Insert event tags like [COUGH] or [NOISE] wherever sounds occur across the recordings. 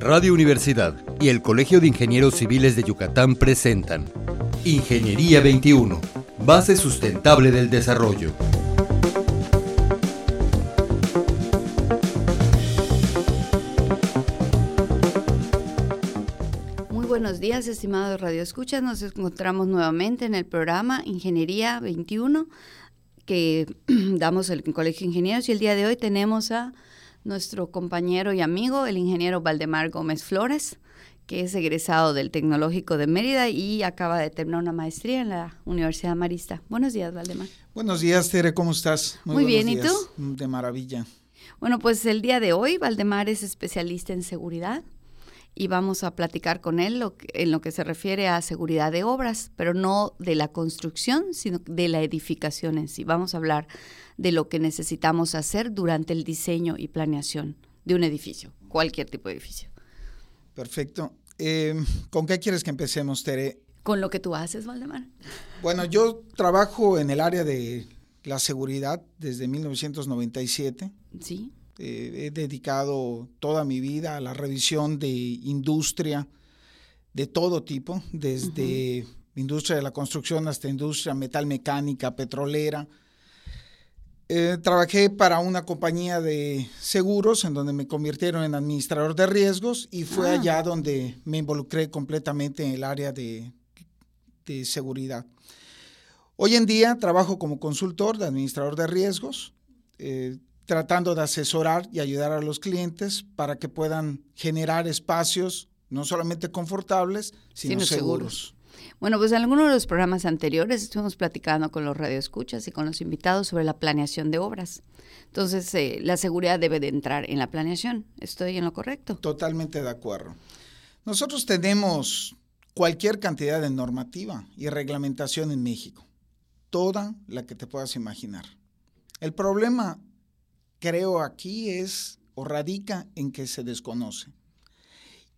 Radio Universidad y el Colegio de Ingenieros Civiles de Yucatán presentan Ingeniería 21, base sustentable del desarrollo. Muy buenos días, estimados radioescuchas. Nos encontramos nuevamente en el programa Ingeniería 21 que [CLEARS THROAT] damos el Colegio de Ingenieros y el día de hoy tenemos a nuestro compañero y amigo, el ingeniero Valdemar Gómez Flores, que es egresado del Tecnológico de Mérida y acaba de terminar una maestría en la Universidad Marista. Buenos días, Valdemar. Buenos días, Tere, ¿cómo estás? Muy, bien, ¿y tú? De maravilla. Bueno, pues el día de hoy, Valdemar es especialista en seguridad y vamos a platicar con él en lo que se refiere a seguridad de obras, pero no de la construcción, sino de la edificación en sí. Vamos a hablar de lo que necesitamos hacer durante el diseño y planeación de un edificio, cualquier tipo de edificio. Perfecto. Eh, ¿Con qué quieres que empecemos, Tere? Con lo que tú haces, Valdemar. Bueno, yo trabajo en el área de la seguridad desde 1997. Sí. Eh, he dedicado toda mi vida a la revisión de industria de todo tipo, desde industria de la construcción hasta industria metalmecánica, petrolera. Eh, trabajé para una compañía de seguros en donde me convirtieron en administrador de riesgos y fue ah. allá donde me involucré completamente en el área de, seguridad. Hoy en día trabajo como consultor de administrador de riesgos. Eh, tratando de asesorar y ayudar a los clientes para que puedan generar espacios no solamente confortables, sino, seguros. Bueno, pues en alguno de los programas anteriores estuvimos platicando con los radioescuchas y con los invitados sobre la planeación de obras. Entonces, eh, la seguridad debe de entrar en la planeación. ¿Estoy en lo correcto? Totalmente de acuerdo. Nosotros tenemos cualquier cantidad de normativa y reglamentación en México, toda la que te puedas imaginar. El problema creo aquí es o radica en que se desconoce.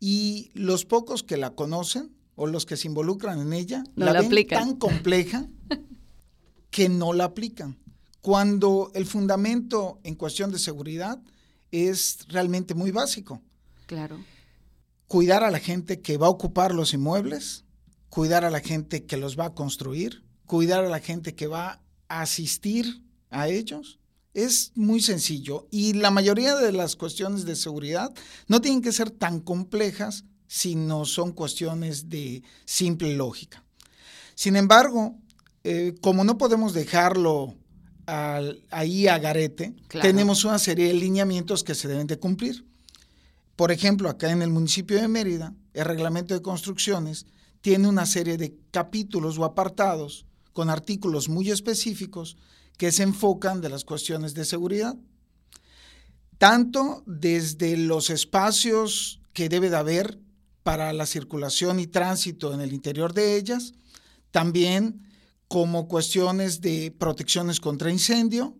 Y los pocos que la conocen o los que se involucran en ella la, ven tan compleja [LAUGHS] que no la aplican. Cuando el fundamento en cuestión de seguridad es realmente muy básico. Claro. Cuidar a la gente que va a ocupar los inmuebles, cuidar a la gente que los va a construir, cuidar a la gente que va a asistir a ellos es muy sencillo y la mayoría de las cuestiones de seguridad no tienen que ser tan complejas, sino son cuestiones de simple lógica. Sin embargo, eh, como no podemos dejarlo ahí a garete, tenemos una serie de lineamientos que se deben de cumplir. Por ejemplo, acá en el municipio de Mérida, el reglamento de construcciones tiene una serie de capítulos o apartados con artículos muy específicos que se enfocan de las cuestiones de seguridad, tanto desde los espacios que debe de haber para la circulación y tránsito en el interior de ellas, también como cuestiones de protecciones contra incendio,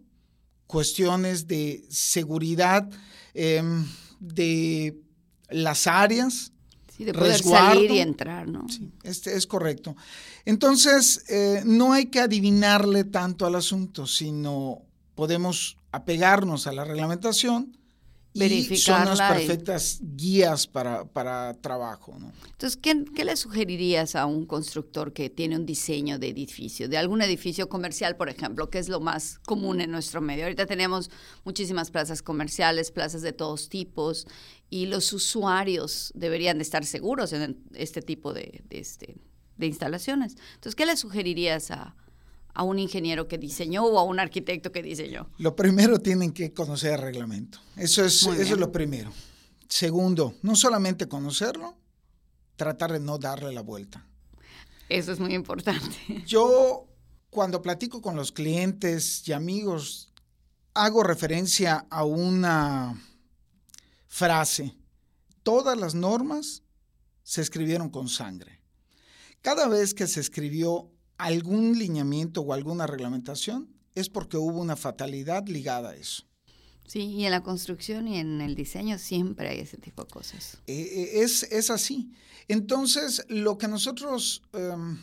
cuestiones de seguridad em, de las áreas, Sí, de poder salir y entrar, ¿no? Sí, este es correcto. Entonces, eh, no hay que adivinarle tanto al asunto, sino podemos apegarnos a la reglamentación y son las perfectas guías para, para trabajo. ¿no? Entonces, ¿qué, ¿qué, le sugerirías a un constructor que tiene un diseño de edificio, de algún edificio comercial, por ejemplo, que es lo más común en nuestro medio? Ahorita tenemos muchísimas plazas comerciales, plazas de todos tipos, y los usuarios deberían de estar seguros en este tipo de, de, este, de instalaciones. Entonces, ¿qué le sugerirías a, a un ingeniero que diseñó o a un arquitecto que diseñó? Lo primero tienen que conocer el reglamento. Eso es, eso es lo primero. Segundo, no solamente conocerlo, tratar de no darle la vuelta. Eso es muy importante. [LAUGHS] Yo, cuando platico con los clientes y amigos, hago referencia a una frase. Todas las normas se escribieron con sangre. Cada vez que se escribió algún lineamiento o alguna reglamentación, es porque hubo una fatalidad ligada a eso. Sí, y en la construcción y en el diseño siempre hay ese tipo de cosas. Eh, eh, es, así. Entonces, lo que nosotros em,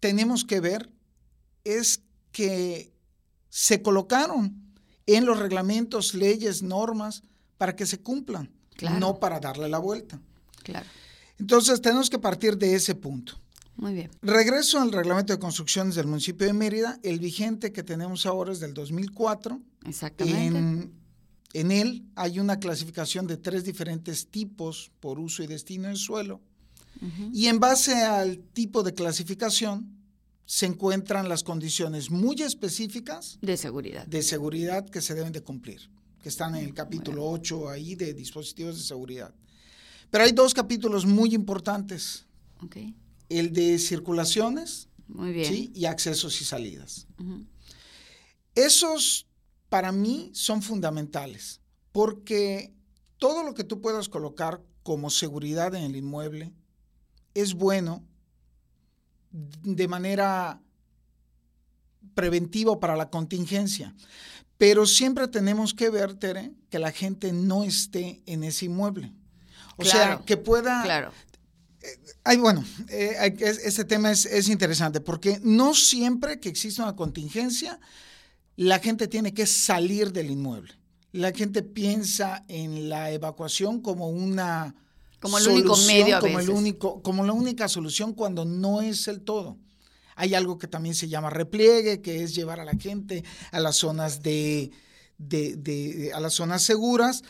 tenemos que ver es que se colocaron en los reglamentos, leyes, normas, para que se cumplan. no para darle la vuelta. Claro. Entonces tenemos que partir de ese punto. Muy bien. Regreso al reglamento de construcciones del municipio de Mérida. El vigente que tenemos ahora es del 2004. Exactamente. En, él hay una clasificación de tres diferentes tipos por uso y destino del suelo. Y en base al tipo de clasificación se encuentran las condiciones muy específicas de seguridad. De seguridad que se deben de cumplir, que están en el capítulo 8 ahí de dispositivos de seguridad. Pero hay dos capítulos muy importantes. Okay. El de circulaciones muy bien. y accesos y salidas. Esos para mí son fundamentales, porque todo lo que tú puedas colocar como seguridad en el inmueble es bueno de manera preventiva para la contingencia. Pero siempre tenemos que ver, Tere, que la gente no esté en ese inmueble. O sea, que pueda... Claro. Ay, bueno, eh, este tema es, es, interesante porque no siempre que existe una contingencia, la gente tiene que salir del inmueble. La gente piensa en la evacuación como una como el único medio como el único como la única solución cuando no es el todo. Hay algo que también se llama repliegue, que es llevar a la gente a las zonas de, a las zonas seguras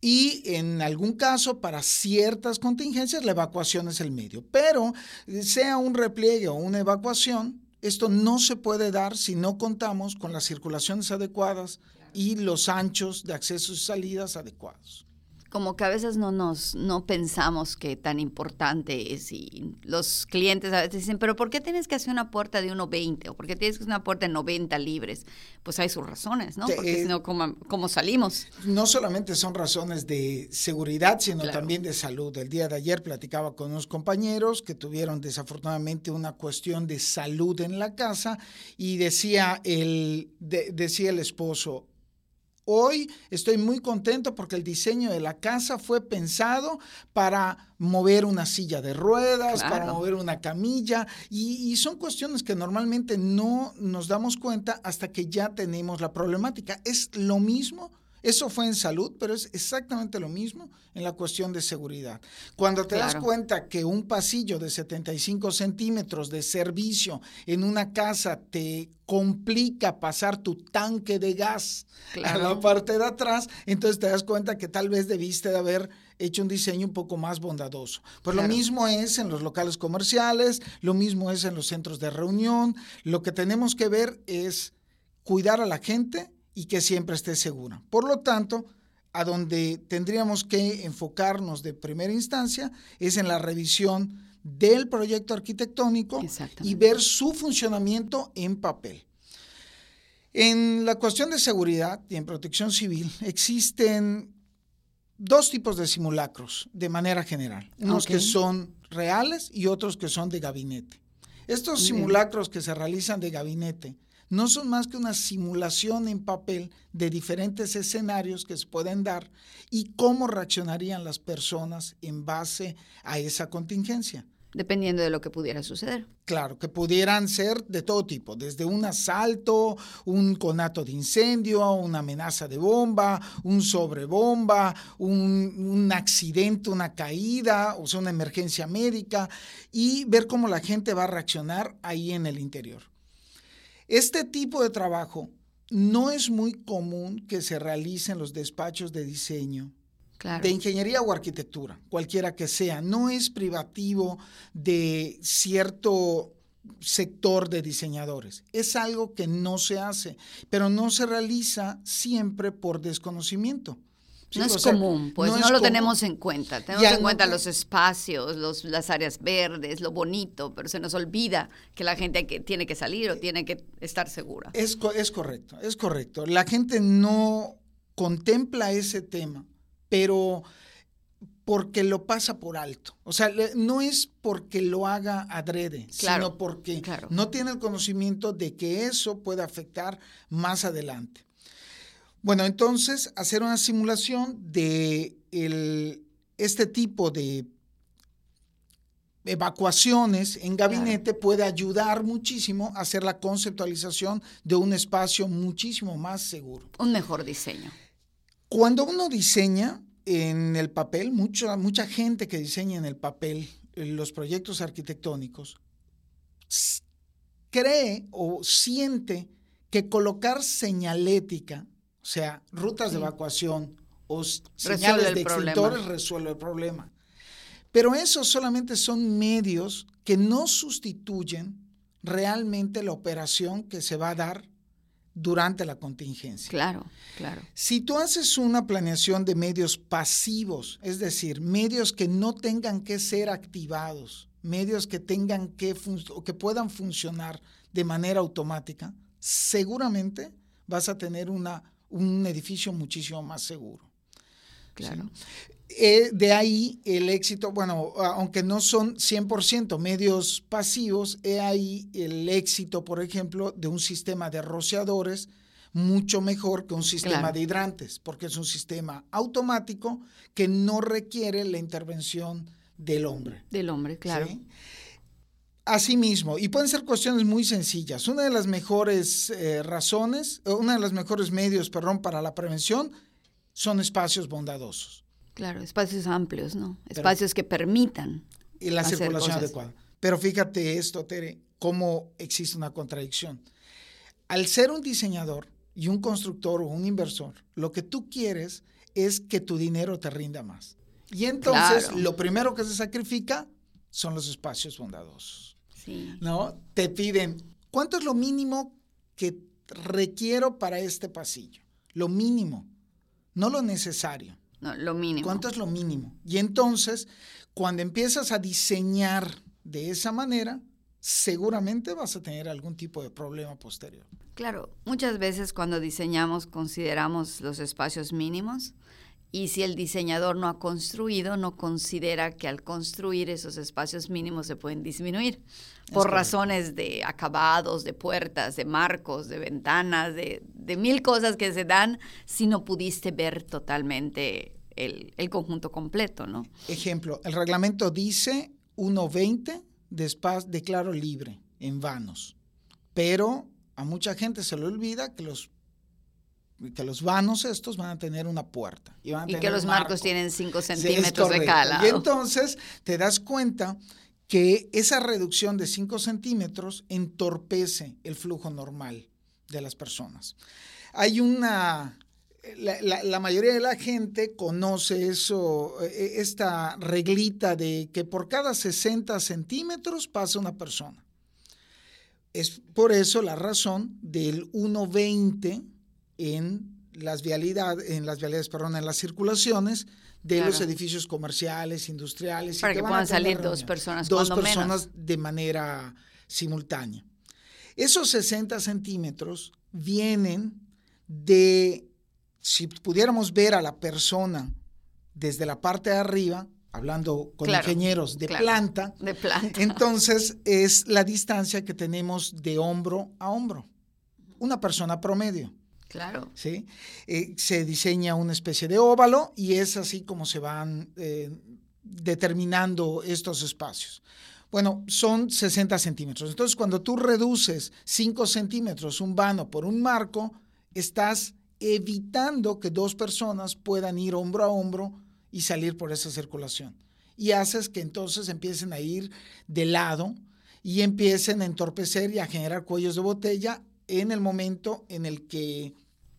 y en algún caso para ciertas contingencias la evacuación es el medio. Pero sea un repliegue o una evacuación, esto no se puede dar si no contamos con las circulaciones adecuadas y los anchos de accesos y salidas adecuados como que a veces no nos no pensamos que tan importante es y los clientes a veces dicen, pero ¿por qué tienes que hacer una puerta de 1,20 o por qué tienes que hacer una puerta de 90 libres? Pues hay sus razones, ¿no? Porque si no, ¿cómo, salimos? No solamente son razones de seguridad, sino también de salud. El día de ayer platicaba con unos compañeros que tuvieron desafortunadamente una cuestión de salud en la casa y decía el, decía el esposo, Hoy estoy muy contento porque el diseño de la casa fue pensado para mover una silla de ruedas, para mover una camilla, y, son cuestiones que normalmente no nos damos cuenta hasta que ya tenemos la problemática. Es lo mismo eso fue en salud, pero es exactamente lo mismo en la cuestión de seguridad. Cuando te das cuenta que un pasillo de 75 centímetros de servicio en una casa te complica pasar tu tanque de gas a la parte de atrás, entonces te das cuenta que tal vez debiste de haber hecho un diseño un poco más bondadoso. Pues lo mismo es en los locales comerciales, lo mismo es en los centros de reunión. Lo que tenemos que ver es cuidar a la gente y que siempre esté segura. Por lo tanto, a donde tendríamos que enfocarnos de primera instancia es en la revisión del proyecto arquitectónico y ver su funcionamiento en papel. En la cuestión de seguridad y en protección civil existen dos tipos de simulacros de manera general, unos que son reales y otros que son de gabinete. Estos simulacros que se realizan de gabinete no son más que una simulación en papel de diferentes escenarios que se pueden dar y cómo reaccionarían las personas en base a esa contingencia. Dependiendo de lo que pudiera suceder. Claro, que pudieran ser de todo tipo, desde un asalto, un conato de incendio, una amenaza de bomba, un sobrebomba, un, un accidente, una caída, o sea, una emergencia médica, y ver cómo la gente va a reaccionar ahí en el interior. Este tipo de trabajo no es muy común que se realice en los despachos de diseño, de ingeniería o arquitectura, cualquiera que sea. No es privativo de cierto sector de diseñadores. Es algo que no se hace, pero no se realiza siempre por desconocimiento no es común, pues no, lo tenemos en cuenta. Tenemos en cuenta los espacios, los, las áreas verdes, lo bonito, pero se nos olvida que la gente tiene que salir o tiene que estar segura. Es, es correcto, es correcto. La gente no contempla ese tema, pero porque lo pasa por alto. O sea, no es porque lo haga adrede, sino porque no tiene el conocimiento de que eso puede afectar más adelante. Bueno, entonces hacer una simulación de este tipo de evacuaciones en gabinete puede ayudar muchísimo a hacer la conceptualización de un espacio muchísimo más seguro. Un mejor diseño. Cuando uno diseña, en el papel, mucha, mucha gente que diseña en el papel los proyectos arquitectónicos cree o siente que colocar señalética, o sea, rutas de evacuación o señales de extintores resuelve el problema. Pero esos solamente son medios que no sustituyen realmente la operación que se va a dar durante la contingencia. Claro, claro. Si tú haces una planeación de medios pasivos, es decir, medios que no tengan que ser activados, medios que tengan que que puedan funcionar de manera automática, seguramente vas a tener una, un edificio muchísimo más seguro. Claro. Eh, de ahí el éxito, bueno, aunque no son 100% medios pasivos, he ahí el éxito, por ejemplo, de un sistema de rociadores mucho mejor que un sistema de hidrantes, porque es un sistema automático que no requiere la intervención del hombre. Del hombre, claro. Asimismo, y pueden ser cuestiones muy sencillas. Una de las mejores eh, razones, una de los mejores medios, perdón, para la prevención son espacios bondadosos. Claro, espacios amplios, ¿no? espacios que permitan. Y la circulación adecuada. Pero fíjate esto, Tere, cómo existe una contradicción. Al ser un diseñador y un constructor o un inversor, lo que tú quieres es que tu dinero te rinda más. Y entonces lo primero que se sacrifica son los espacios bondadosos. Sí. ¿No? Te piden, ¿cuánto es lo mínimo que requiero para este pasillo? Lo mínimo, no lo necesario. No, lo mínimo. ¿Cuánto es lo mínimo? Y entonces, cuando empiezas a diseñar de esa manera, seguramente vas a tener algún tipo de problema posterior. Claro, muchas veces cuando diseñamos consideramos los espacios mínimos y si el diseñador no ha construido, no considera que al construir esos espacios mínimos se pueden disminuir. Por razones de acabados, de puertas, de marcos, de ventanas, de, mil cosas que se dan si no pudiste ver totalmente el, conjunto completo, ¿no? Ejemplo, el reglamento dice 1.20 de, de claro libre en vanos, pero a mucha gente se le olvida que los que los vanos estos van a tener una puerta. Y, que los marcos tienen 5 centímetros de cala. Y entonces te das cuenta que esa reducción de 5 centímetros entorpece el flujo normal de las personas. Hay una, la, mayoría de la gente conoce eso, e, esta reglita de que por cada 60 centímetros pasa una persona. Es por eso la razón del 1,20 en las vialidades, en las vialidades, perdón, en las circulaciones de los edificios comerciales, industriales. Para que, puedan salir dos personas. Dos personas de manera simultánea. Esos 60 centímetros vienen de, si pudiéramos ver a la persona desde la parte de arriba, hablando con ingenieros de planta, de planta, [LAUGHS] entonces es la distancia que tenemos de hombro a hombro. Una persona promedio. Claro. ¿sí? Eh, se diseña una especie de óvalo y es así como se van eh, determinando estos espacios. Bueno, son 60 centímetros. Entonces, cuando tú reduces 5 centímetros un vano por un marco, estás evitando que dos personas puedan ir hombro a hombro y salir por esa circulación. Y haces que entonces empiecen a ir de lado y empiecen a entorpecer y a generar cuellos de botella en el momento en el que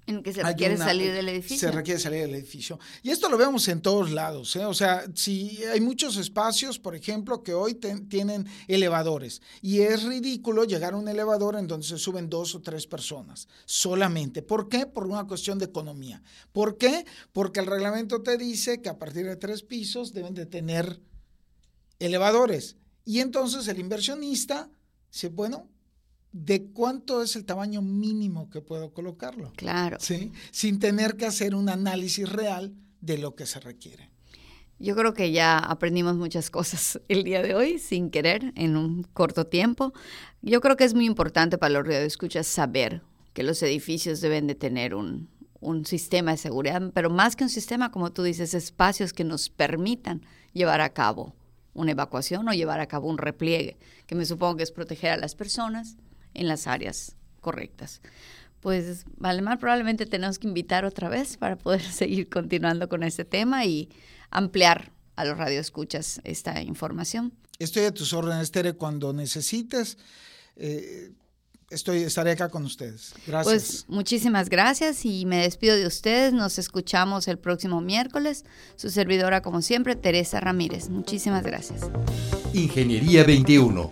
en que se requiere salir del edificio. Se requiere salir del edificio. Y esto lo vemos en todos lados. ¿eh? O sea, si hay muchos espacios, por ejemplo, que hoy tienen elevadores. Y es ridículo llegar a un elevador en donde se suben dos o tres personas solamente. ¿Por qué? Por una cuestión de economía. ¿Por qué? Porque el reglamento te dice que a partir de tres pisos deben de tener elevadores. Y entonces el inversionista dice, bueno, de cuánto es el tamaño mínimo que puedo colocarlo. Claro. ¿sí? Sin tener que hacer un análisis real de lo que se requiere. Yo creo que ya aprendimos muchas cosas [LAUGHS] el día de hoy, sin querer, en un corto tiempo. Yo creo que es muy importante para los radioescuchas saber que los edificios deben de tener un, un sistema de seguridad, pero más que un sistema, como tú dices, espacios que nos permitan llevar a cabo una evacuación o llevar a cabo un repliegue, que me supongo que es proteger a las personas, en las áreas correctas. Pues, Valemar, probablemente tenemos que invitar otra vez para poder [LAUGHS] seguir continuando con este tema y ampliar a los radioescuchas esta información. Estoy a tus órdenes, Tere, cuando necesites. Eh, estoy, estaré acá con ustedes. Gracias. Pues muchísimas gracias y me despido de ustedes. Nos escuchamos el próximo miércoles. Su servidora, como siempre, Teresa Ramírez. Muchísimas gracias. Ingeniería 21,